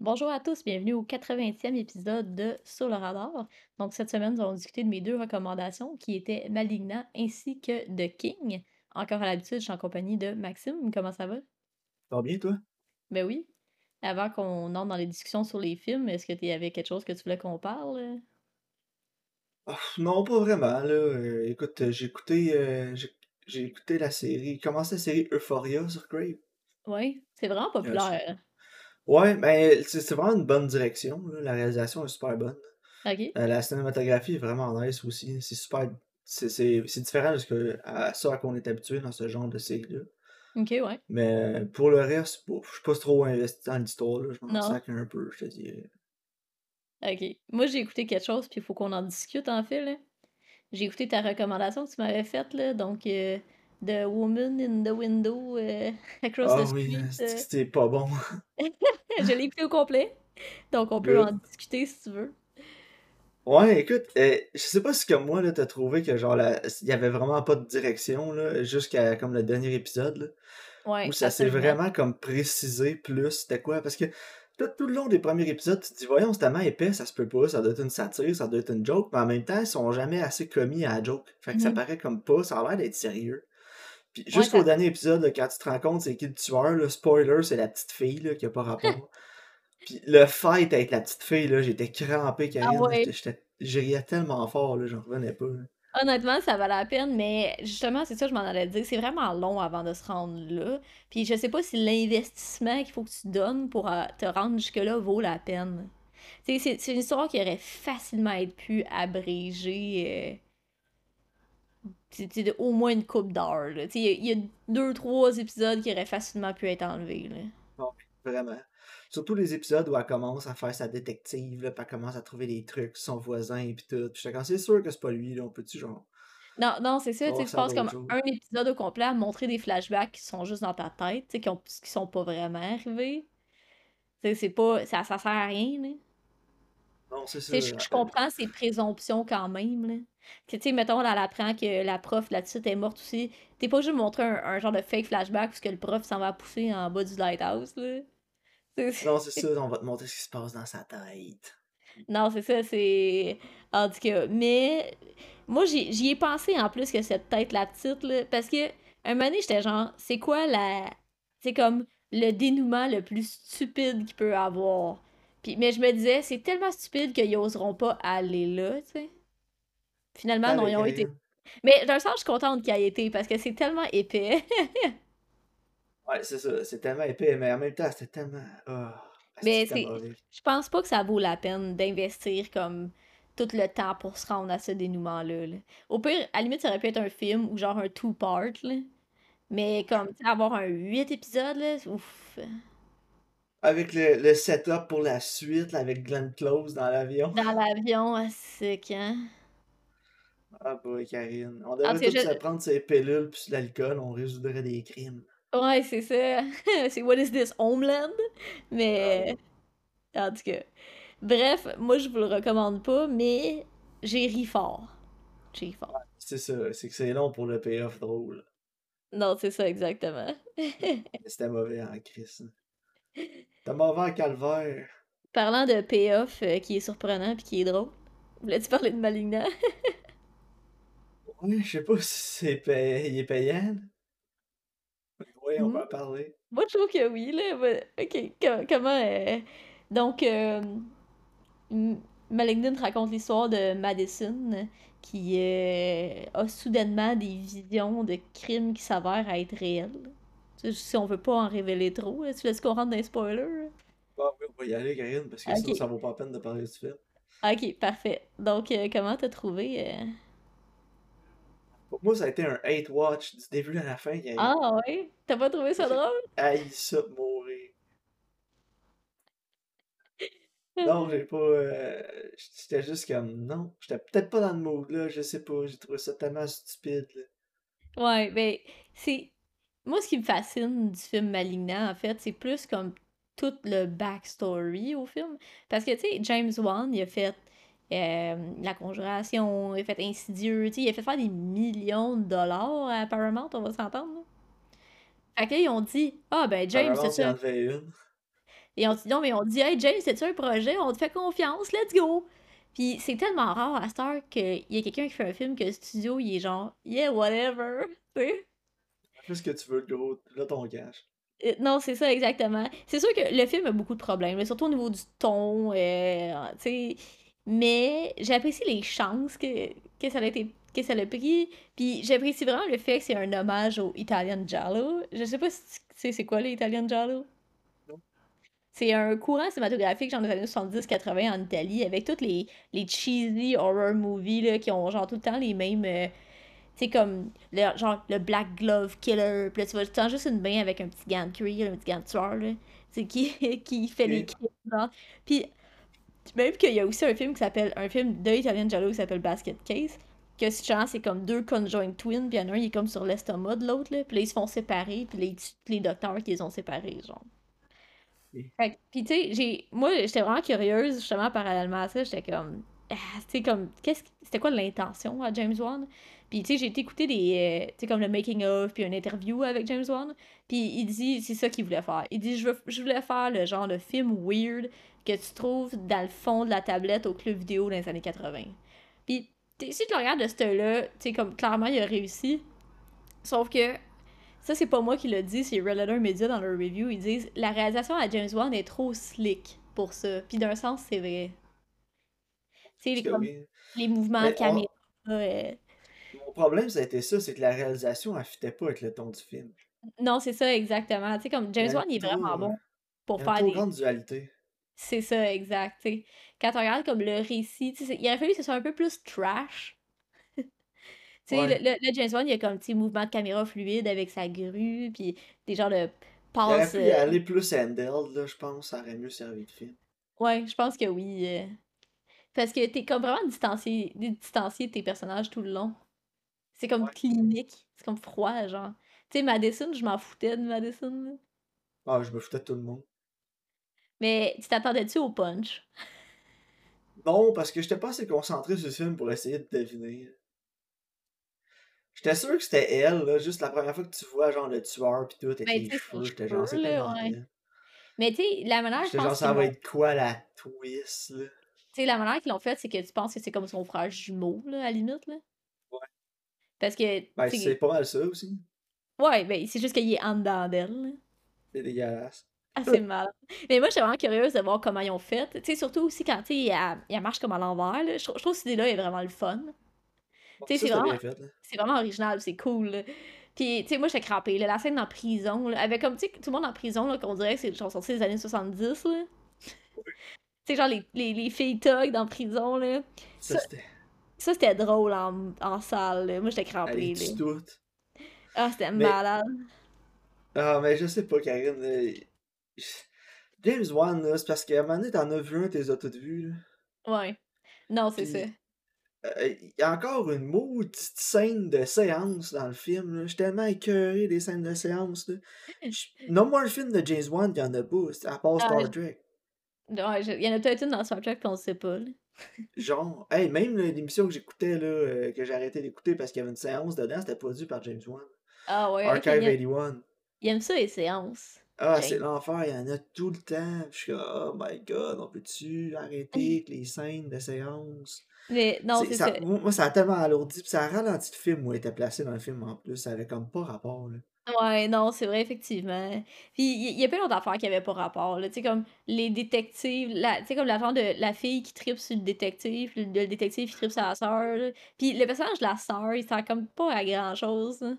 Bonjour à tous, bienvenue au 80e épisode de Sur le radar. Donc cette semaine, nous allons discuter de mes deux recommandations qui étaient Malignant ainsi que The King. Encore à l'habitude, je suis en compagnie de Maxime. Comment ça va? Ça va bien, toi? Ben oui. Avant qu'on entre dans les discussions sur les films, est-ce que tu avais quelque chose que tu voulais qu'on parle? Non, pas vraiment, là. Euh, écoute, euh, j'ai écouté, euh, j'ai j'ai écouté la série, commencé la série Euphoria sur Crave? Oui, c'est vraiment Euh, populaire. Ouais, mais c'est vraiment une bonne direction, là. La réalisation est super bonne. Euh, la cinématographie est vraiment nice aussi. C'est super. C'est différent de ce que, à ça à quoi on est habitué dans ce genre de série-là. Ok, ouais. Mais pour le reste, je suis pas trop investi dans l'histoire. Je m'en sac un peu, je te dirais. Ok. Moi, j'ai écouté quelque chose, puis il faut qu'on en discute en fait. J'ai écouté ta recommandation que tu m'avais faite, là, donc euh, The Woman in the Window euh, Across Ah the oui, Street. c'est- euh, c'était pas bon? je l'ai écouté au complet, donc on peut en discuter si tu veux. Ouais, écoute, euh, je sais pas si comme moi, là, t'as trouvé que genre il y avait vraiment pas de direction, là, jusqu'à comme le dernier épisode, là, Ouais, où ça s'est vraiment comme précisé plus c'était quoi, parce que tout, tout le long des premiers épisodes, tu te dis, voyons, c'est tellement épais, ça se peut pas, ça doit être une satire, ça doit être une joke, mais en même temps, ils sont jamais assez commis à la joke. Fait que ça Mhm. paraît comme pas, ça a l'air d'être sérieux. Puis Ouais, jusqu'au dernier épisode, là, quand tu te rends compte c'est qui le tueur, le spoiler, c'est la petite fille, là, qui a pas rapport. Puis le fight avec la petite fille, là, j'étais crampé, Ah Karine. ouais. Je riais tellement fort, là, j'en revenais pas. là. Honnêtement, ça valait la peine, mais justement, c'est ça que je m'en allais dire. C'est vraiment long avant de se rendre là. Puis je sais pas si l'investissement qu'il faut que tu donnes pour euh, te rendre jusque-là vaut la peine. C'est c'est une histoire qui aurait facilement été pu abrégée. De au moins une coupe d'heures. Il y, a- il y a deux, trois épisodes qui auraient facilement pu être enlevés. Là. Non, vraiment. Surtout les épisodes où elle commence à faire sa détective, là, puis elle commence à trouver des trucs son voisin, et puis tout. Puis quand c'est sûr que c'est pas lui, là, on peut-tu genre. Non, non, c'est ça, tu passes comme jours. un épisode au complet à montrer des flashbacks qui sont juste dans ta tête, qui, ont, qui sont pas vraiment arrivés. C'est pas, ça, ça sert à rien, là. Non, c'est ça. je, je comprends ces présomptions quand même, là. Que, tu sais, mettons, elle apprend que la prof, la petite, est morte aussi. T'es pas juste montrer un, un genre de fake flashback parce que le prof s'en va pousser en bas du lighthouse, là. Non, c'est ça, on va te montrer ce qui se passe dans sa tête. Non, c'est ça, c'est. En tout cas, mais moi, j'y ai pensé en plus que cette tête-la petite, là, parce que un moment donné, j'étais genre, c'est quoi la. C'est comme le dénouement le plus stupide qu'il peut avoir? Puis, mais je me disais, c'est tellement stupide qu'ils oseront pas aller là, tu sais. Finalement, non, ils ont été. Mais d'un sens, je suis contente qu'il y ait été, parce que c'est tellement épais. Ouais, c'est ça, c'est tellement épais, mais en même temps, c'était tellement. Ah, Mais c'était c'est. Je pense pas que ça vaut la peine d'investir comme tout le temps pour se rendre à ce dénouement-là. là. Au pire, à la limite, ça aurait pu être un film ou genre un two-part. Mais comme, avoir un huit épisodes, là, ouf. Avec le, le setup pour la suite, là, avec Glenn Close dans l'avion. Dans l'avion, ah, c'est quand? Ah, boy, Karine. On devrait tous je- prendre ses pilules puis l'alcool, on résoudrait des crimes. Ouais, c'est ça. c'est What is this, Homeland? Ah, Mais, ouais. en tout cas. Bref, moi, je vous le recommande pas, mais j'ai ri fort. J'ai ri fort. C'est ça, c'est que c'est long pour le payoff drôle. Non, c'est ça, exactement. C'était mauvais en crise. C'était mauvais en calvaire. Parlant de payoff euh, qui est surprenant puis qui est drôle, voulais-tu parler de Malignant? Ouais, je sais pas si c'est pay... il est payant. Oui, on va Hmm. en parler. Moi, je trouve que oui, là. mais- Ok, co- comment... euh, Donc, euh, Malignant raconte l'histoire de Madison qui euh, a soudainement des visions de crimes qui s'avèrent à être réels. Tu sais, Si on veut pas en révéler trop, là, tu laisses qu'on rentre dans les spoilers? Bon, oui, on va y aller, Karine, parce que sinon, ça vaut pas la peine de parler du film. ok, parfait. Donc, euh, comment t'as trouvé? euh? Pour moi, ça a été un hate watch du début à la fin. Ah ouais? T'as pas trouvé ça drôle? haï ça mourir. Non, j'ai pas. euh, J'étais juste comme. Non, j'étais peut-être pas dans le mood, là, je sais pas. J'ai trouvé ça tellement stupide, là. Ouais, ben, c'est. Moi, ce qui me fascine du film Malignant, en fait, c'est plus comme tout le backstory au film. Parce que, tu sais, James Wan, il a fait euh, La Conjuration, il a fait Insidieux, tu sais, il a fait faire des millions de dollars à Paramount, on va s'entendre. Fait que là, ils ont dit Ah, ben, James, c'est ça. Et on dit non, mais on dit Hey James, c'est-tu un projet? On te fait confiance, let's go! Puis c'est tellement rare à Star qu'il y a quelqu'un qui fait un film que le studio, il est genre Yeah, whatever. Tu sais? Fais ce que tu veux, gros. Là, ton cash. Euh, Non, c'est ça, exactement. C'est sûr que le film a beaucoup de problèmes, mais surtout au niveau du ton, euh, tu sais. Mais j'apprécie les chances que, que ça a été, que ça a pris. Puis j'apprécie vraiment le fait que c'est un hommage au Italian Giallo. Je sais pas si tu sais c'est quoi l'Italian Giallo? C'est un courant cinématographique genre des années 70-80 en Italie avec toutes les, les cheesy horror movies là, qui ont genre tout le temps les mêmes. euh, tu sais, comme le, genre le Black Glove Killer. Puis là, tu vois tout le temps juste une main avec un petit gant de cuir, un petit gant de tueur, là. Qui, qui fait les genre. Puis même qu'il y a aussi un film qui s'appelle. Un film de Italian Giallo qui s'appelle Basket Case. Que c'est comme deux conjoint twins. Puis il y en a un, il est comme sur l'estomac de l'autre, là. Puis là, ils se font séparer. Puis tuent les docteurs qui les ont séparés, genre. Fait que- Puis tu sais, j'ai moi j'étais vraiment curieuse justement parallèlement à ça, j'étais comme ah, tu sais comme qu'est-ce que- c'était quoi l'intention à James Wan? Puis tu sais, j'ai été écouter des euh, tu sais comme le making of puis une interview avec James Wan, puis il dit c'est ça qu'il voulait faire. Il dit je veux- je voulais faire le genre de film weird que tu trouves dans le fond de la tablette au club vidéo dans les années 80. Puis si tu le regardes de ce là, tu sais comme clairement il a réussi. Sauf que ça, c'est pas moi qui le dis, c'est Red Letter Media dans leur review. Ils disent la réalisation à James Wan est trop slick pour ça. Puis d'un sens, c'est vrai. Tu sais, les, oui. mouvements de Mais on- caméra. euh, problème, ça a été ça, c'est que la réalisation, elle fitait pas avec le ton du film. Non, c'est ça, exactement. Tu sais, comme Il James Wan, il est vraiment bon pour il y a une faire des. grande dualité. C'est ça, exact. Quand on regarde comme le récit, il aurait fallu que ce soit un peu plus trash. Tu sais, Ouais. le, le, le James Wan, il y a comme, sais, mouvement de caméra fluide avec sa grue, puis des genres de Il aurait passes. pu y euh, aller plus handheld, là, je pense, ça aurait mieux servi de film. Ouais, je pense que oui. euh, Parce que t'es comme vraiment distancié, distancié de tes personnages tout le long. C'est comme Ouais. clinique. C'est comme froid, genre. Tu sais, Madison, je m'en foutais de Madison. Ah, je me foutais de tout le monde. Mais tu t'attendais-tu au punch? Non, parce que j'étais pas assez concentré sur ce film pour essayer de deviner. J'étais sûr que c'était elle, là, juste la première fois que tu vois, genre, le tueur pis tout, avec Ben, les cheveux, j'étais genre, c'est tellement ouais. Mais tu sais, la manière, J'étais genre, ça va être quoi la twist, là? Tu sais, la manière qu'ils l'ont fait, c'est que tu penses que c'est comme son frère jumeau, là, à la limite, là. Parce que, Ben, c'est pas mal ça aussi. Ouais, ben, c'est juste qu'il est en dedans d'elle. C'est dégueulasse. Ah, c'est malade. Mais moi, j'étais vraiment curieuse de voir comment ils ont fait. Tu sais, surtout aussi quand, tu elle, elle marche comme à l'envers. Je, trouve- je trouve que cette idée-là est vraiment le fun. Bon, Tu sais, c'est vraiment, original, c'est cool. Puis, tu sais, moi, j'étais crampée. là. La scène en prison, là, avec comme, tu sais, tout le monde en prison, là, qu'on dirait que c'est genre sorti des années 70, là. Tu sais, genre les, les, les filles thugs dans prison, là. Ça, Ça, c'était. Ça c'était drôle en, en salle, là. Moi, j'étais crampée, là. toute. Ah, c'était Mais. malade. Ah, mais je sais pas, Karine. James Wan, c'est parce qu'à un moment donné, t'en as vu un, t'es as toutes vues, là. Ouais. Non, c'est ça. Euh, il y a encore une maudite scène de séance dans le film. Je suis tellement écœuré des scènes de séance, là. Je- Nomme-moi un film de James Wan qui en a pas, à part Ah, Star Trek. ouais, il y en a peut-être une dans Star Trek qu'on sait pas, là. Genre, hey, même l'émission que j'écoutais, là, euh, que j'ai arrêté d'écouter parce qu'il y avait une séance dedans, c'était produit par James Wan. Ah ouais, Archive il aime, 81. il aime ça, les séances. Ah, c'est l'enfer, il y en a tout le temps. Je suis comme, oh my god, on peut-tu arrêter avec les scènes de séance? Mais non, C'est, ça, moi, moi, ça a tellement alourdi, puis ça a ralenti le film où il était placé dans le film en plus. Ça avait comme pas rapport, là. Ouais, non, c'est vrai, effectivement. Puis il y, y a plein d'autres affaires qui avaient pas rapport, là. Tu sais, comme les détectives, la, tu sais, comme la genre de la fille qui tripe sur le détective, le, le détective qui tripe sur la sœur, là. Puis le personnage de la sœur, il sert comme pas à grand-chose, là.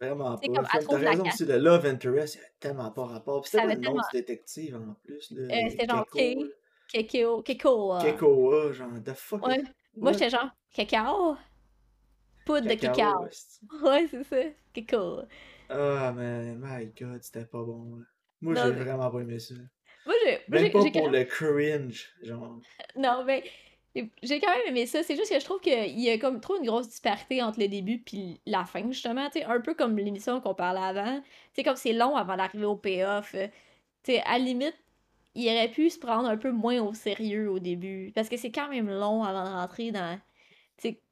Vraiment pas. comme elle Comme t'as trouve la raison carte. aussi, le Love Interest, il avait tellement pas rapport. Puis Ça c'était quoi avait le tellement. nom du détective en plus, là? Euh, c'était genre Keko, K, là. Keko, Keko. euh, Kekoa, genre, the fuck Ouais, moi j'étais genre cacao, poudre de Cacao. Ouais, c'est ça, Keko. Ah, man, my god, c'était pas bon, là. Moi, j'ai mais- vraiment pas aimé ça. moi j'ai, Même j'ai, pas pour le cringe, genre. non mais j'ai quand même aimé ça. C'est juste que je trouve qu'il y a comme trop une grosse disparité entre le début puis la fin justement. Tu un peu comme l'émission qu'on parlait avant. Tu comme c'est long avant d'arriver au payoff. euh, Tu à la limite, il aurait pu se prendre un peu moins au sérieux au début parce que c'est quand même long avant de rentrer dans.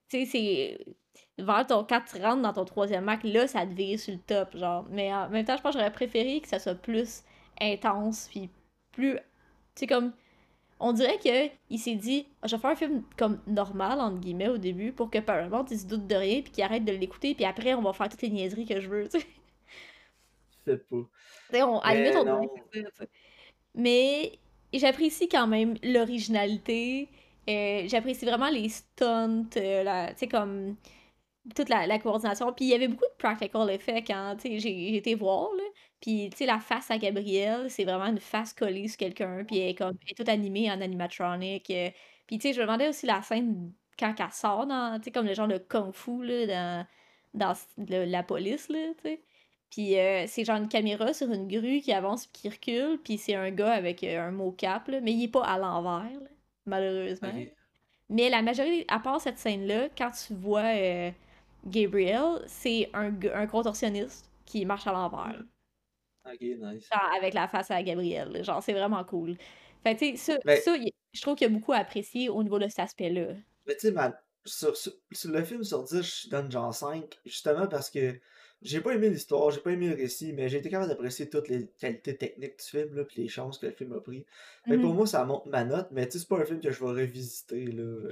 Tu sais, sais, c'est vers ton quand tu rentres dans ton troisième acte, là, ça te vire sur le top, genre. Mais en même temps, je pense que j'aurais préféré que ça soit plus intense puis plus. Tu comme. On dirait que il s'est dit, je vais faire un film comme normal, entre guillemets, au début, pour que Paramount, il se doute de rien, puis qu'il arrête de l'écouter, puis après, on va faire toutes les niaiseries que je veux, tu sais. sais pas. On, à limite, on Mais j'apprécie quand même l'originalité. Euh, j'apprécie vraiment les stunts, euh, comme toute la, coordination. Puis il y avait beaucoup de practical effects quand j'ai été voir. Là. Puis tu sais, la face à Gabrielle, c'est vraiment une face collée sur quelqu'un. Puis elle est, comme, elle est toute animée en animatronic. Euh. Puis tu sais, je me demandais aussi la scène quand elle sort, dans, comme le genre de kung-fu là, dans, dans la police. Là. Puis c'est genre une caméra sur une grue qui avance puis qui recule. Puis c'est un gars avec un mot-cap, mais il est pas à l'envers, malheureusement. Mais la majorité, à part cette scène-là, quand tu vois Gabriel, c'est un, un contorsionniste qui marche à l'envers. Ok, nice. avec la face à Gabriel. Genre, c'est vraiment cool. Fait tu sais, ça, ça je trouve qu'il y a beaucoup à apprécier au niveau de cet aspect-là. Mais tu sais, sur, le film sur 10, je donne genre 5, justement parce que j'ai pas aimé l'histoire, j'ai pas aimé le récit, mais j'ai été capable d'apprécier toutes les qualités techniques du film, là, puis les chances que le film a pris. Mais pour mm-hmm. moi, ça monte ma note, mais tu sais, c'est pas un film que je vais revisiter, là.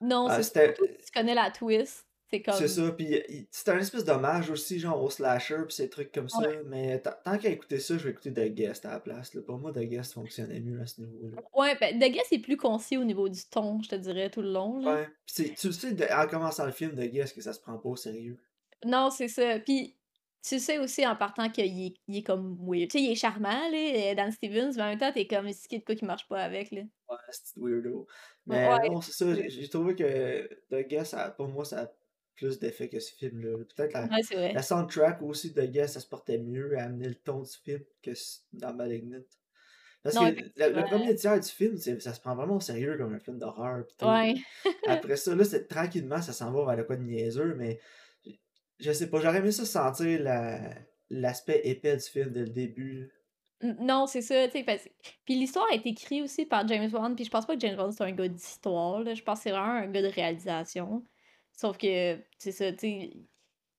Non, ah, c'est tu connais la twist. C'est ça, puis c'est un espèce d'hommage aussi, genre au slasher, puis ces trucs comme ça. Mais tant qu'à écouter ça, je vais écouter The Guest à la place. Là. Pour moi, The Guest fonctionnait mieux à ce niveau-là. Ouais, ben The Guest est plus concis au niveau du ton, je te dirais, tout le long. Là. Ouais, pis tu le sais, en commençant le film, The Guest, que ça se prend pas au sérieux. Non, c'est ça. Puis tu sais aussi en partant qu'il est, il est comme weird. Tu sais, il est charmant, là, Dan Stevens, mais en même temps, t'es comme, ce qui de quoi qui marche pas avec, là? Ouais, c'est weirdo. Mais non, c'est ça, j'ai trouvé que The Guest, pour moi, ça plus d'effets que ce film-là. Peut-être la, la, soundtrack aussi de Guess, ça se portait mieux à amener le ton du film que dans Malignant. Parce que le, premier tiers du film, ça se prend vraiment au sérieux comme un film d'horreur. Ouais. Après ça, là, c'est tranquillement, ça s'en va vers le quoi de niaiseux, mais je sais pas, j'aurais aimé ça sentir l'aspect épais du film dès le début. Non, c'est ça, tu sais. Puis l'histoire a été écrite aussi par James Wan, puis je pense pas que James Wan c'est un gars d'histoire, je pense que c'est vraiment un gars de réalisation. Sauf que, c'est ça, tu sais,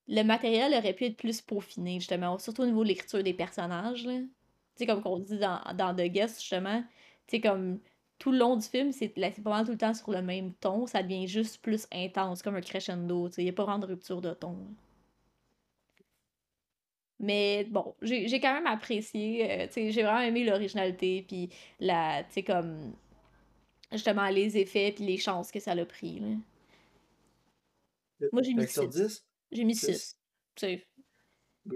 le matériel aurait pu être plus peaufiné, justement, surtout au niveau de l'écriture des personnages, Tu sais, comme qu'on dit dans, dans The Guest, justement, tu sais, comme tout le long du film, c'est pas mal tout le temps sur le même ton, ça devient juste plus intense, comme un crescendo, tu sais, il n'y a pas vraiment de rupture de ton. Mais bon, j'ai quand même apprécié, euh, j'ai vraiment aimé l'originalité, puis la, tu sais, comme, justement, les effets, puis les chances que ça a pris, là. Moi, j'ai mis 6. J'ai mis 6.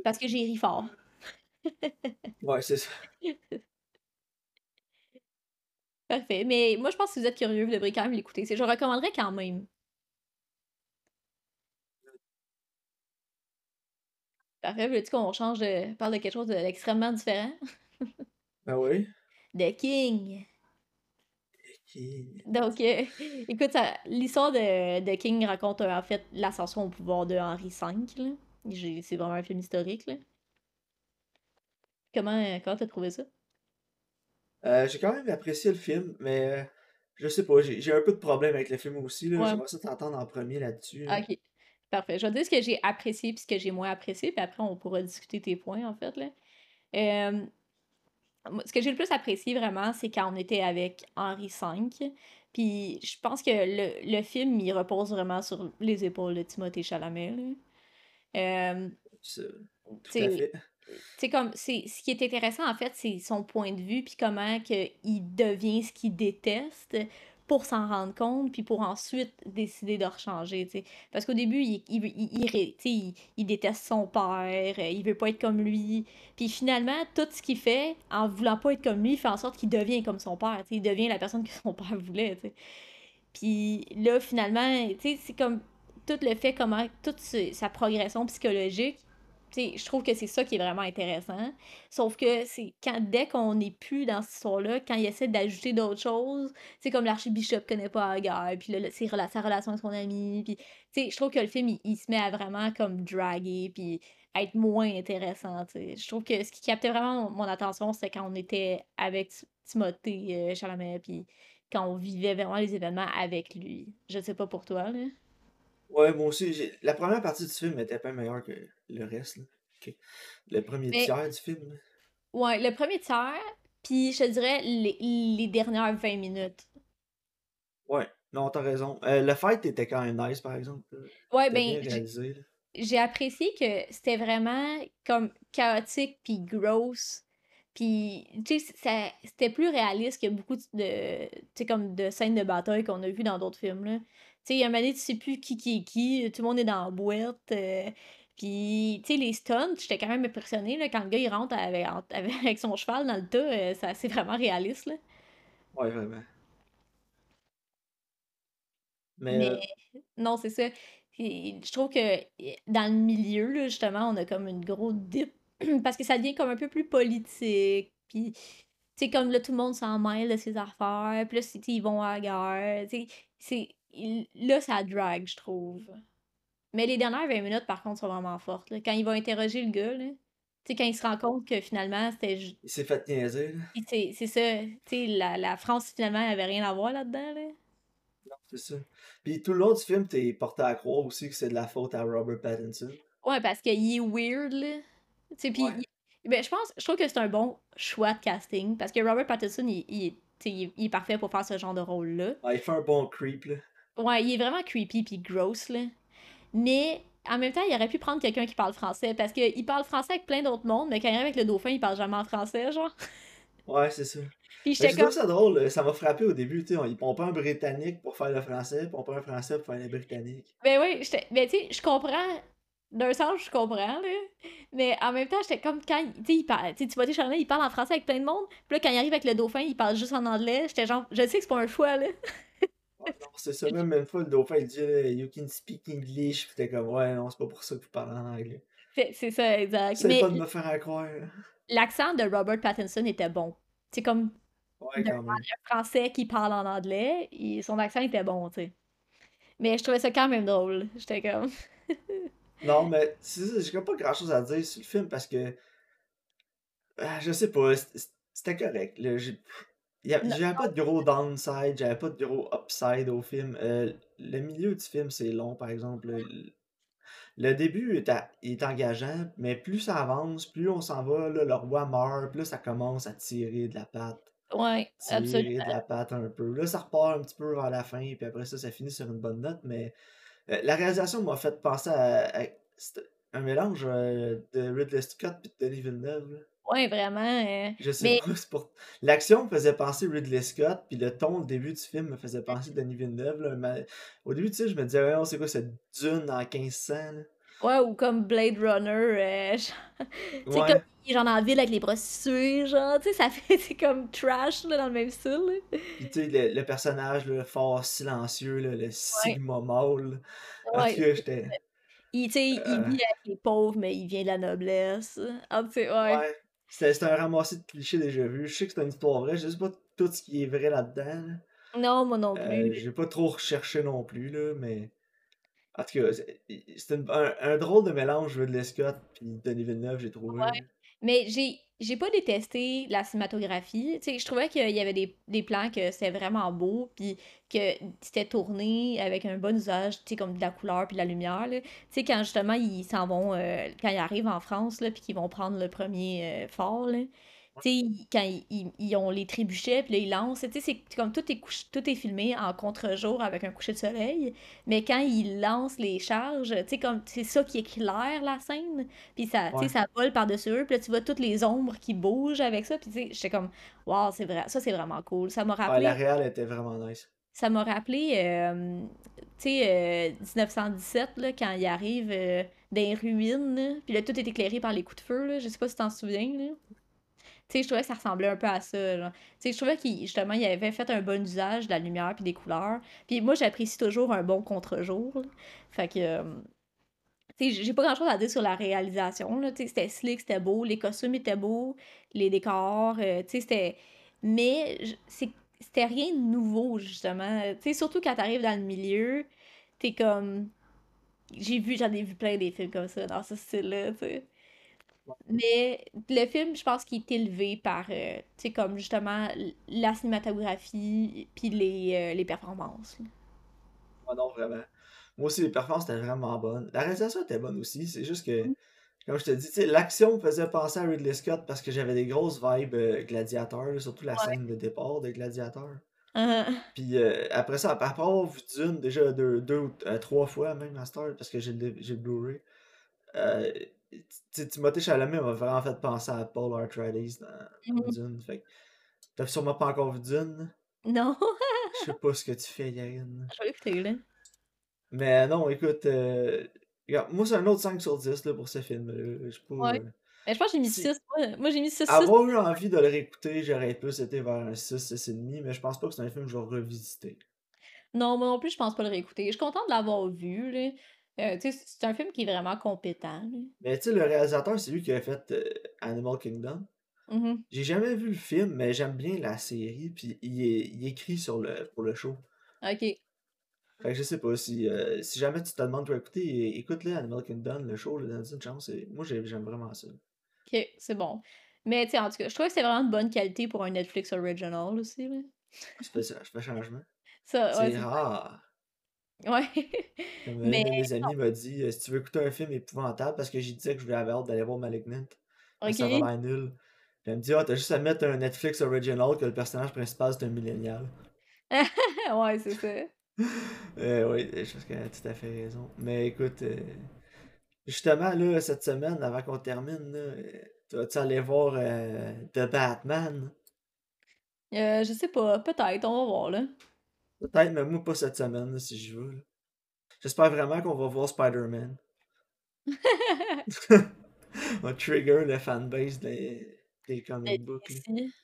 Parce que j'ai ri fort. ouais, c'est ça. Parfait. Mais moi, je pense que si vous êtes curieux, vous devriez quand même l'écouter. Je recommanderais quand même. Parfait. Veux-tu qu'on change de. parle de quelque chose d'extrêmement différent? ben oui. The King. Donc, euh, écoute, l'histoire de, de, King raconte euh, en fait l'ascension au pouvoir de Henri V. C'est vraiment un film historique. Là. Comment euh, comment t'as trouvé ça? j'ai quand même apprécié le film, mais je sais pas, j'ai un peu de problème avec le film aussi. J'aimerais ça t'entendre en premier là-dessus. Ok, parfait. Je vais dire ce que j'ai apprécié puis ce que j'ai moins apprécié, puis après on pourra discuter tes points en fait. Là ce que j'ai le plus apprécié vraiment, c'est quand on était avec Henri V. Puis je pense que le, le, film, il repose vraiment sur les épaules de Timothée Chalamet. Euh, c'est comme c'est ce qui est intéressant en fait c'est son point de vue puis comment que il devient ce qu'il déteste pour s'en rendre compte, puis pour ensuite décider de rechanger. Parce qu'au début, il, il, il, il, déteste son père, euh, il veut pas être comme lui. Puis finalement, tout ce qu'il fait, en voulant pas être comme lui, il fait en sorte qu'il devient comme son père, tu sais. Il devient la personne que son père voulait, tu sais. Puis là, finalement, c'est comme tout le fait, comment, toute sa progression psychologique, je trouve que c'est ça qui est vraiment intéressant. Sauf que c'est quand dès qu'on n'est plus dans cette histoire-là, quand il essaie d'ajouter d'autres choses, c'est comme l'archibishop connaît pas guerre, puis là, c'est sa relation avec son ami, puis je trouve que le film, il, se met à vraiment comme draguer, puis être moins intéressant. Je trouve que ce qui captait vraiment mon attention, c'était quand on était avec Timothée euh, Chalamet, puis quand on vivait vraiment les événements avec lui. Je sais pas pour toi, là. Ouais, moi aussi, la première partie du film était pas meilleure que le reste. Le premier tiers du film. Ouais, le premier tiers, Puis je te dirais les, les dernières 20 minutes. Ouais, non, t'as raison. Euh, le fight était quand même nice, par exemple. Ouais, ben. J'ai apprécié que c'était vraiment comme chaotique puis gross. Puis, tu sais, c'était plus réaliste que beaucoup de, tu sais, comme de scènes de bataille qu'on a vues dans d'autres films, là. Tu sais, il y a un moment donné, tu sais plus qui qui est qui, tout le monde est dans la boîte. Euh, puis, tu sais, les stunts, j'étais quand même impressionnée, là, quand le gars, il rentre avec, avec son cheval dans le tas, euh, c'est vraiment réaliste, là. Ouais, vraiment. Mais, euh non, c'est ça. je trouve que dans le milieu, là, justement, on a comme une grosse dip parce que ça devient comme un peu plus politique. Puis, tu sais, comme là, tout le monde s'en mêle de ses affaires. Puis là, ils vont à la guerre. Tu sais, là, ça drag, je trouve. Mais les dernières 20 minutes, par contre, sont vraiment fortes. Là. Quand ils vont interroger le gars, là. Tu sais, quand il se rend compte que finalement, c'était. Il s'est fait niaiser, là. C'est ça. Tu sais, la, la, France, finalement, avait rien à voir là-dedans, là. Non, c'est ça. Puis tout le long du film, t'es porté à croire aussi que c'est de la faute à Robert Pattinson. Ouais, parce qu'il est weird, là. Tu sais, puis. Ben, je pense, je trouve que c'est un bon choix de casting parce que Robert Pattinson, il, il, il, est parfait pour faire ce genre de rôle-là. Ouais, il fait un bon creep, là. Ouais, il est vraiment creepy puis gross, là. Mais en même temps, il aurait pu prendre quelqu'un qui parle français parce qu'il parle français avec plein d'autres mondes, mais quand il arrive avec le dauphin, il parle jamais en français, genre. Ouais, c'est ça. Puis j'étais comme... ça drôle, ça m'a frappé au début, tu sais, ils pas un britannique pour faire le français, ils pas un français pour faire le britannique. Ben oui, mais tu sais, je comprends, d'un sens, je comprends, là, mais en même temps, j'étais comme quand, tu sais, il parle, tu vois, il parle en français avec plein de monde, puis là, quand il arrive avec le dauphin, il parle juste en anglais, j'étais genre, je sais que c'est pas un choix, là. C'est ça, même une fois, le dauphin, il dit You can speak English. Puis t'es comme Ouais, non, c'est pas pour ça que vous parlez en anglais. C'est ça, exact. C'est pas de me faire à croire. L'accent de Robert Pattinson était bon. C'est comme ouais, quand un français qui parle en anglais, son accent était bon, tu sais. Mais je trouvais ça quand même drôle. J'étais comme. non, mais j'ai pas grand chose à dire sur le film parce que. Ah, je sais pas, c'était correct. J'avais pas de gros downside, j'avais pas de gros upside au film. Euh, le milieu du film, c'est long, par exemple. Le, début est, est, engageant, mais plus ça avance, plus on s'en va, là, le roi meurt, plus ça commence à tirer de la patte. Ouais, tirer de la patte un peu. Là, ça repart un petit peu vers la fin, puis après ça, ça finit sur une bonne note, mais euh, la réalisation m'a fait penser à, un mélange euh, de Ridley Scott et de Denis Villeneuve. Ouais, vraiment. Euh, je sais pas, c'est pour... L'action me faisait penser Ridley Scott, puis le ton, le début du film me faisait penser Denis Villeneuve. Là. Au début, tu sais, je me disais, ouais, c'est quoi cette dune en 1500, là? Ouais, ou comme Blade Runner, euh, tu sais, comme genre la ville avec les prostituées, genre, tu sais, ça fait, c'est comme trash, là, dans le même style, Puis tu sais, le, personnage, le fort silencieux, là, le Sigma Mall, ouais. j'étais... Il, il euh. vit avec les pauvres, mais il vient de la noblesse. Ah, tu sais, ouais. ouais. C'est un ramassis de clichés déjà vus. Je sais que c'est une histoire vraie, je sais pas tout ce qui est vrai là-dedans. Non, moi non euh, plus. J'ai pas trop recherché non plus, là, mais. En tout cas, c'est un, un, drôle de mélange de Scott puis Denis Villeneuve, j'ai trouvé. Ouais. Mais j'ai j'ai pas détesté la cinématographie. Je trouvais qu'il y avait des, des plans que c'était vraiment beau, puis que c'était tourné avec un bon usage, comme de la couleur puis de la lumière. Tu sais, quand justement ils s'en vont, euh, quand ils arrivent en France, là, puis qu'ils vont prendre le premier euh, fort, là, tu sais, quand ils, ils, ont les trébuchets, puis là, ils lancent, tu sais, c'est comme tout est, tout est filmé en contre-jour avec un coucher de soleil, mais quand ils lancent les charges, tu sais, comme c'est ça qui éclaire la scène, puis ça, ça vole par-dessus eux, puis là, tu vois toutes les ombres qui bougent avec ça, puis tu sais, j'étais comme, waouh, c'est vrai, ça, c'est vraiment cool. Ça m'a rappelé... la réelle était vraiment nice. Ça m'a rappelé, euh, tu sais, 1917, euh, là, quand ils arrivent euh, les ruines, puis là, tout est éclairé par les coups de feu, là, je sais pas si t'en souviens, là. Sais, je trouvais que ça ressemblait un peu à ça. Je trouvais qu'il il avait fait un bon usage de la lumière puis des couleurs. Puis moi, j'apprécie toujours un bon contre-jour. Fait que. Euh, j'ai pas grand chose à dire sur la réalisation. C'était slick, c'était beau, les costumes étaient beaux, les décors, euh, c'était. Mais c'était rien de nouveau, justement. Surtout quand t'arrives dans le milieu, t'es comme. J'ai vu, j'en ai vu plein des films comme ça, dans ce style-là. Mais le film, je pense qu'il est élevé par, euh, tu sais, comme justement la cinématographie puis les, euh, les performances. non, vraiment. Moi aussi, les performances étaient vraiment bonnes. La réalisation était bonne aussi. C'est juste que, mm. comme je te dis, l'action me faisait penser à Ridley Scott parce que j'avais des grosses vibes euh, gladiateurs, surtout la scène de départ de gladiateur. Uh-huh. Puis euh, après ça, après avoir vu Dune, déjà deux, deux ou euh, trois fois même à Star, parce que j'ai le, le Blu-ray, Timothée Chalamet m'a vraiment fait penser à Paul Arthritis dans, dans mm-hmm. Dune. Fait t'as sûrement pas encore vu Dune? Non. Je sais pas ce que tu fais, Yann. Je vais écouter, là. Mais non, écoute, euh, moi c'est un autre 5 sur 10 là, pour ce film. Je, ouais. Euh, mais je pense que j'ai mis 6. Moi, j'ai mis 6. Avoir eu envie de le réécouter, j'aurais plus été vers un 6, 6,5, mais je pense pas que c'est un film que je vais revisiter. Non, moi non plus, je pense pas le réécouter. Je suis contente de l'avoir vu. Là. Euh, c'est un film qui est vraiment compétent. Mais tu sais, le réalisateur, c'est lui qui a fait Animal Kingdom. Mm-hmm. J'ai jamais vu le film, mais j'aime bien la série, puis il, est, il écrit sur le, pour le show. Ok. Fait que je sais pas, si, euh, si jamais tu te demandes de écouter, écoute-le Animal Kingdom, le show, le une chance. Moi, j'aime vraiment ça. Ok, c'est bon. Mais tu sais, en tout cas, je trouve que c'est vraiment de bonne qualité pour un Netflix original aussi. Là. Je fais je fais changement. Ça, c'est rare. Ouais. Comme Mais... mes amis m'ont dit euh, si tu veux écouter un film épouvantable, parce que j'ai dit que je voulais avoir hâte d'aller voir Malignant. Okay. Ça va nul. Elle me dit Ah, t'as juste à mettre un Netflix original que le personnage principal c'est un millénial. ouais, c'est ça. euh, oui, je pense qu'elle a tout à fait raison. Mais écoute, euh, justement, là, cette semaine, avant qu'on termine, là, tu vas-tu aller voir euh, The Batman? Je sais pas, peut-être, on va voir, là. Peut-être, mais moi, pas cette semaine, si je veux. J'espère vraiment qu'on va voir Spider-Man. on trigger le fanbase des des comic books.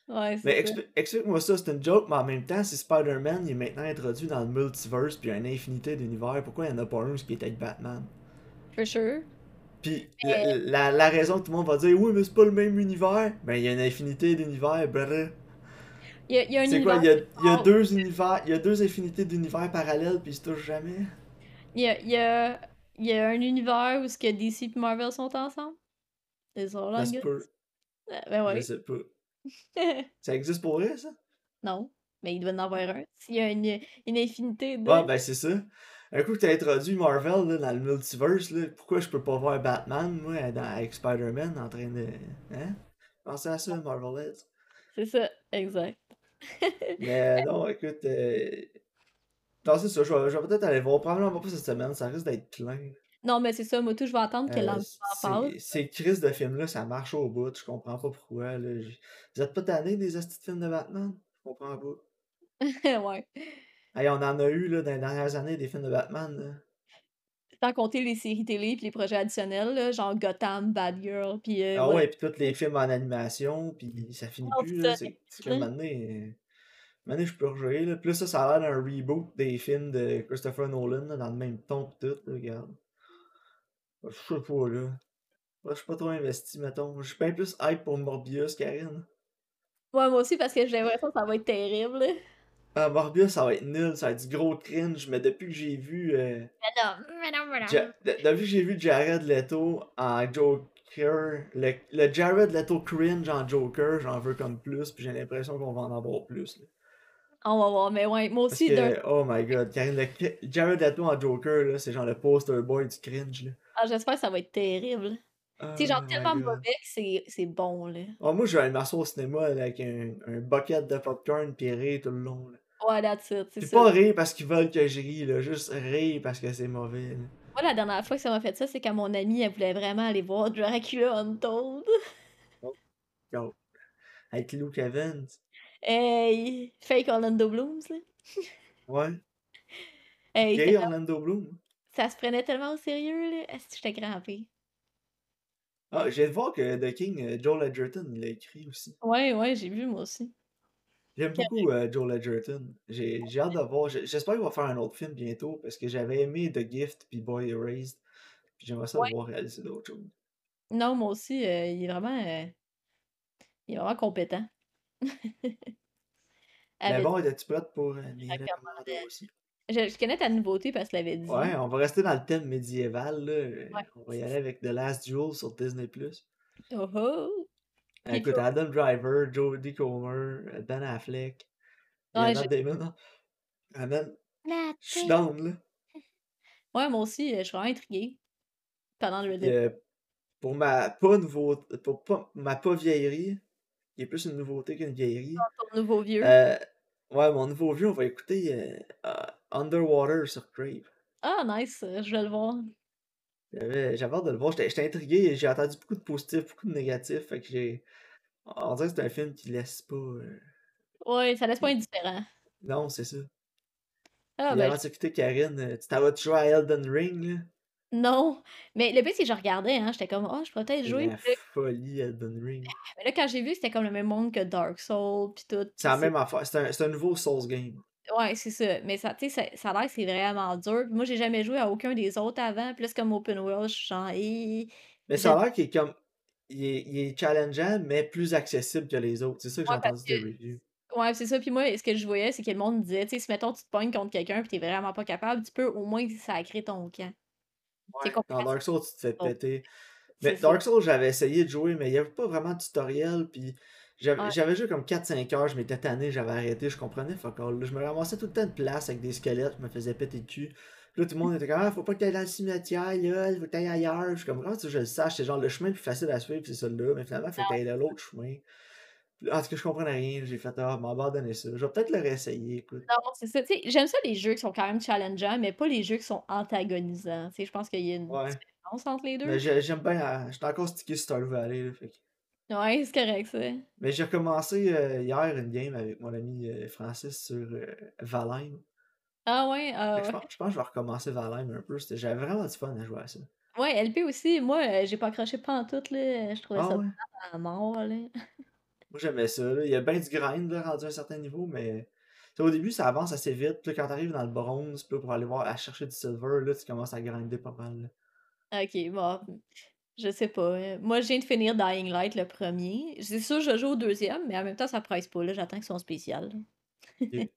Ouais, mais explique-moi ça, c'est une joke, mais en même temps, si Spider-Man est maintenant introduit dans le multiverse puis il y a une infinité d'univers, pourquoi il n'y en a pas un qui est avec Batman? For sure. Puis la, la, raison que tout le monde va dire oui, mais c'est pas le même univers, ben il y a une infinité d'univers, brrr. Il y a, il y a un quoi, il y a, il y a deux univers, il y a deux infinités d'univers parallèles puis ils se touchent jamais. Il y a, il y a, il y a un univers où ce que DC et Marvel sont ensemble? C'est all I euh, ben ouais. Je sais pas. ça existe pour vrai, ça? Non, mais il doit en avoir un. S'il y a une, une infinité de. Ah, ben c'est ça. Un coup que t'as introduit Marvel là, dans le multiverse, là, pourquoi je peux pas voir Batman, moi, dans, avec Spider-Man en train de. Hein? Pensez à ça, Marvel Heads. C'est ça, exact. mais non, écoute. Euh... Non, c'est ça, je vais, vais peut-être aller voir. Probablement pas cette semaine, ça risque d'être plein. Non, mais c'est ça, moi, tout, je vais attendre que euh, en parle. Ces crises de films-là, ça marche au bout, je comprends pas pourquoi. Là. Vous êtes pas tanné des astuces de films de Batman? Je comprends pas. ouais. Hey, on en a eu là, dans les dernières années des films de Batman. Là. Sans compter les séries télé puis les projets additionnels, là, genre Gotham, Bad Girl, puis... Euh, ah ouais, puis tous les films en animation, puis ça finit oh, plus, là. C'est comme maintenant... Maintenant, je peux rejouer, là. Plus ça, ça a l'air d'un reboot des films de Christopher Nolan, là, dans le même ton que tout, regarde. Je sais pas, là. Moi, je suis pas trop investi, mettons. Je suis bien plus hype pour Morbius, Karine. Ouais, moi aussi, parce que j'ai l'impression que ça va être terrible. Ah, Morbius, ça va être nul, ça va être du gros cringe, mais depuis que j'ai vu. Euh... depuis que j'ai vu Jared Leto en Joker, le, le, Jared Leto cringe en Joker, j'en veux comme plus, puis j'ai l'impression qu'on va en avoir plus. Là. On va voir, mais ouais, moi aussi. oh my god, Karine, le, Jared Leto en Joker, c'est genre le poster boy du cringe. Là. Ah, j'espère que ça va être terrible. tu sais, genre oh tellement mauvais que c'est bon, là. Oh, moi, je vais aller m'asseoir au cinéma avec un, un bucket de popcorn pis rire tout le long, là. Ouais, that's it, c'est pas rire parce qu'ils veulent que je rie, là. Juste rire parce que c'est mauvais, là. Moi, la dernière fois que ça m'a fait ça, c'est quand mon amie, elle voulait vraiment aller voir Dracula Untold. Oh, oh. Avec Luke Evans. Hey, fake Orlando Blooms, là. ouais. Hey, Gay Orlando Bloom. Ça se prenait tellement au sérieux, là. Est-ce que j'étais crampé? Ah, j'ai de voir que The King, euh, Joel Edgerton, l'a écrit aussi. Ouais, ouais, j'ai vu moi aussi. J'aime beaucoup euh, Joel Edgerton. J'ai hâte de voir. J'espère qu'il va faire un autre film bientôt parce que j'avais aimé The Gift puis Boy Erased. Puis j'aimerais ça voir réaliser d'autres choses. Non, moi aussi, euh, il est vraiment. il est vraiment compétent. Mais bon, es-tu prête pour les recommandations aussi? Je, connais ta nouveauté parce que tu l'avais dit. Ouais, on va rester dans le thème médiéval. Là. on va y aller avec The Last Duel sur Disney. Oh oh! Écoute, Adam Driver, Jodie Comer, Ben Affleck, ouais, Matt Damon. Amen. Je suis down, là. Ouais, moi aussi, je suis vraiment intriguée pendant le début. pour ma pas nouveau pour pas, ma pas vieillerie, qui est plus une nouveauté qu'une vieillerie. Ah, ton nouveau vieux. Euh, ouais, mon nouveau vieux, on va écouter euh, Underwater sur Crave. Ah, nice, je vais le voir. J'avais hâte de le voir. J'étais intrigué, j'ai entendu beaucoup de positifs, beaucoup de négatifs. Fait que j'ai. On dirait que c'est un film qui laisse pas. Euh, ouais, ça laisse pas indifférent. Non, c'est ça. Ah, ben. Avant Karine, euh, tu t'en vas jouer à Elden Ring, là? Non, mais le but c'est que je regardais, hein, j'étais comme, oh, je pourrais peut-être jouer. La folie Elden Ring. Mais là, quand j'ai vu, c'était comme le même monde que Dark Souls, pis tout. C'est la même affaire, c'est un, un, nouveau Souls game. Ouais, c'est ça. Mais ça, ça, ça a l'air que c'est vraiment dur. moi, j'ai jamais joué à aucun des autres avant. Plus comme Open World, je suis genre. Mais ça a l'air qu'il est comme. Il est, il est, challengeant, mais plus accessible que les autres. C'est ça que j'ai entendu des reviews. Ouais, c'est ça. Puis moi, ce que je voyais, c'est que le monde disait, tu sais, si mettons, tu te pognes contre quelqu'un et t'es vraiment pas capable, tu peux au moins sacrer ton camp. Ouais, dans Dark Souls, tu te fais péter. Mais Dark Souls, j'avais essayé de jouer, mais il n'y avait pas vraiment de tutoriel. Puis j'avais joué comme 4-5 heures, je m'étais tanné, j'avais arrêté, je comprenais, fuck all. Je me ramassais tout le temps de place avec des squelettes, je me faisais péter le cul. Là, tout le monde était comme, ah, faut pas que t'ailles dans le cimetière, là, faut que t'ailles ailleurs. Je suis comme, comment tu je le sache, c'est genre le chemin le plus facile à suivre, c'est celui-là, mais finalement, faut que t'ailles dans l'autre chemin. En tout cas, je comprenais rien, j'ai fait, ah, m'abandonner ça. Je vais peut-être le réessayer, écoute. Non, c'est ça, tu sais, j'aime ça les jeux qui sont quand même challengeants, mais pas les jeux qui sont antagonisants. Tu sais, je pense qu'il y a une différence entre les deux. Mais j'aime bien, j'étais encore stické sur Stardew Valley, là, fait que. Ouais, c'est correct, ça. Mais j'ai recommencé euh, hier une game avec mon ami euh, Francis sur euh, Valheim. Ah ouais, ah Je, pense, que je vais recommencer Valheim un peu. J'avais vraiment du fun à jouer à ça. Ouais, LP aussi. Moi, j'ai pas accroché pas en tout, là. Je trouvais ah ça ouais? à mort, là. Moi, j'aimais ça, là. Il y a bien du grind, là, rendu à un certain niveau, mais... au début, ça avance assez vite. Puis quand t'arrives dans le bronze, pour aller voir, à chercher du silver, là, tu commences à grinder pas mal. Ok, bon. Je sais pas. Euh, moi, je viens de finir Dying Light le premier. C'est sûr, je joue au deuxième, mais en même temps, ça presse pas. Là, j'attends qu'ils soient spécial.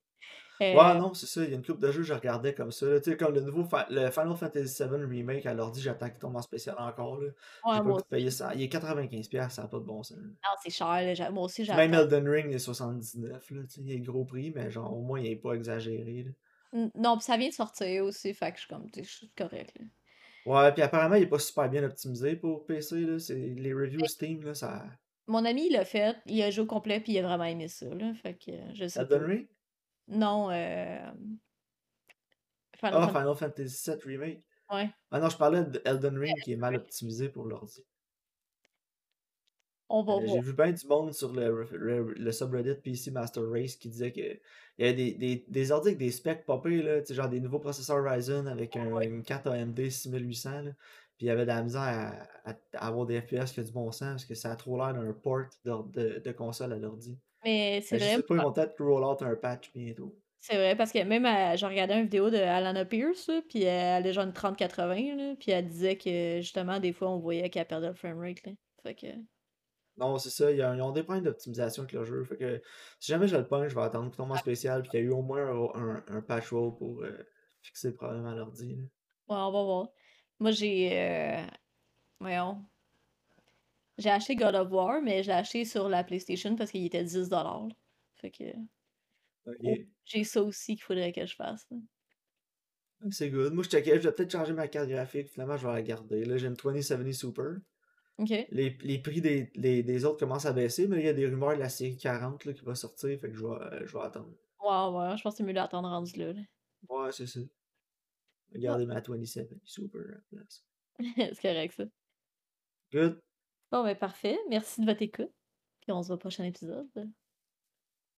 Ouais, euh, non, c'est ça. Il y a une couple de jeux que je regardais comme ça. Tu sais, comme le nouveau le Final Fantasy VII Remake, à l'ordi, j'attends qu'il tombe en spécial encore. Là. Ouais, pas payer ça. Il est 95$, ça n'a pas de bon sens. Non, c'est cher. Moi aussi, j'attends. Même Elden Ring, il est 79$. Là, il est gros prix, mais genre, au moins, il n'est pas exagéré. Là. Non, puis ça vient de sortir aussi, fait que je suis comme, je suis correct. Là. Ouais, puis apparemment, il est pas super bien optimisé pour PC. Là. C'est... Les reviews Steam, là, ça. Mon ami, il l'a fait, il a joué au complet, puis il a vraiment aimé ça. Là. Fait que je sais. Elden Ring Non, euh. Final ah, Final Fantasy VII Remake Ouais. Ah non, je parlais d'Elden Ring qui est mal optimisé pour l'ordi. On va euh, J'ai vu bien du monde sur le, le, subreddit PC Master Race qui disait que il y a des, des, des ordi avec des specs popés, là, genre des nouveaux processeurs Ryzen avec un, une carte AMD 6800. Là, puis il y avait de la misère à, à, avoir des FPS qui a du bon sens parce que ça a trop l'air d'un port de, de, console à l'ordi. Mais c'est vrai. Je sais pas, ils vont peut-être roll out un patch bientôt. C'est vrai, parce que même, euh, j'ai regardé une vidéo de Alana Pierce, puis elle a genre une 3080, puis elle disait que justement, des fois, on voyait qu'elle perdait le framerate. Fait que. Non, c'est ça. Ils ont des points d'optimisation avec le jeu. Fait que si jamais je le pogne, je vais attendre qu'il tombe en spécial puis qu'il y a eu au moins un, un, patch roll pour euh, fixer le problème à l'ordi. Ouais, on va voir. Moi, j'ai. Euh... Voyons. J'ai acheté God of War, mais je l'ai acheté sur la PlayStation parce qu'il était 10$. Fait que. J'ai ça aussi qu'il faudrait que je fasse. C'est good. Moi, je checkais, je vais peut-être changer ma carte graphique. Finalement, je vais la garder. Là, j'ai une 2070 Super. Les, les, prix des, les, des, autres commencent à baisser, mais il y a des rumeurs de la série 40 là, qui va sortir, fait que je vais, euh, je vais attendre. Ouais, ouais, je pense que c'est mieux d'attendre rendu là. Ouais, c'est ça. Regardez ma 27, super place. c'est correct ça. Good. Bon, ben parfait. Merci de votre écoute. Puis on se voit au prochain épisode.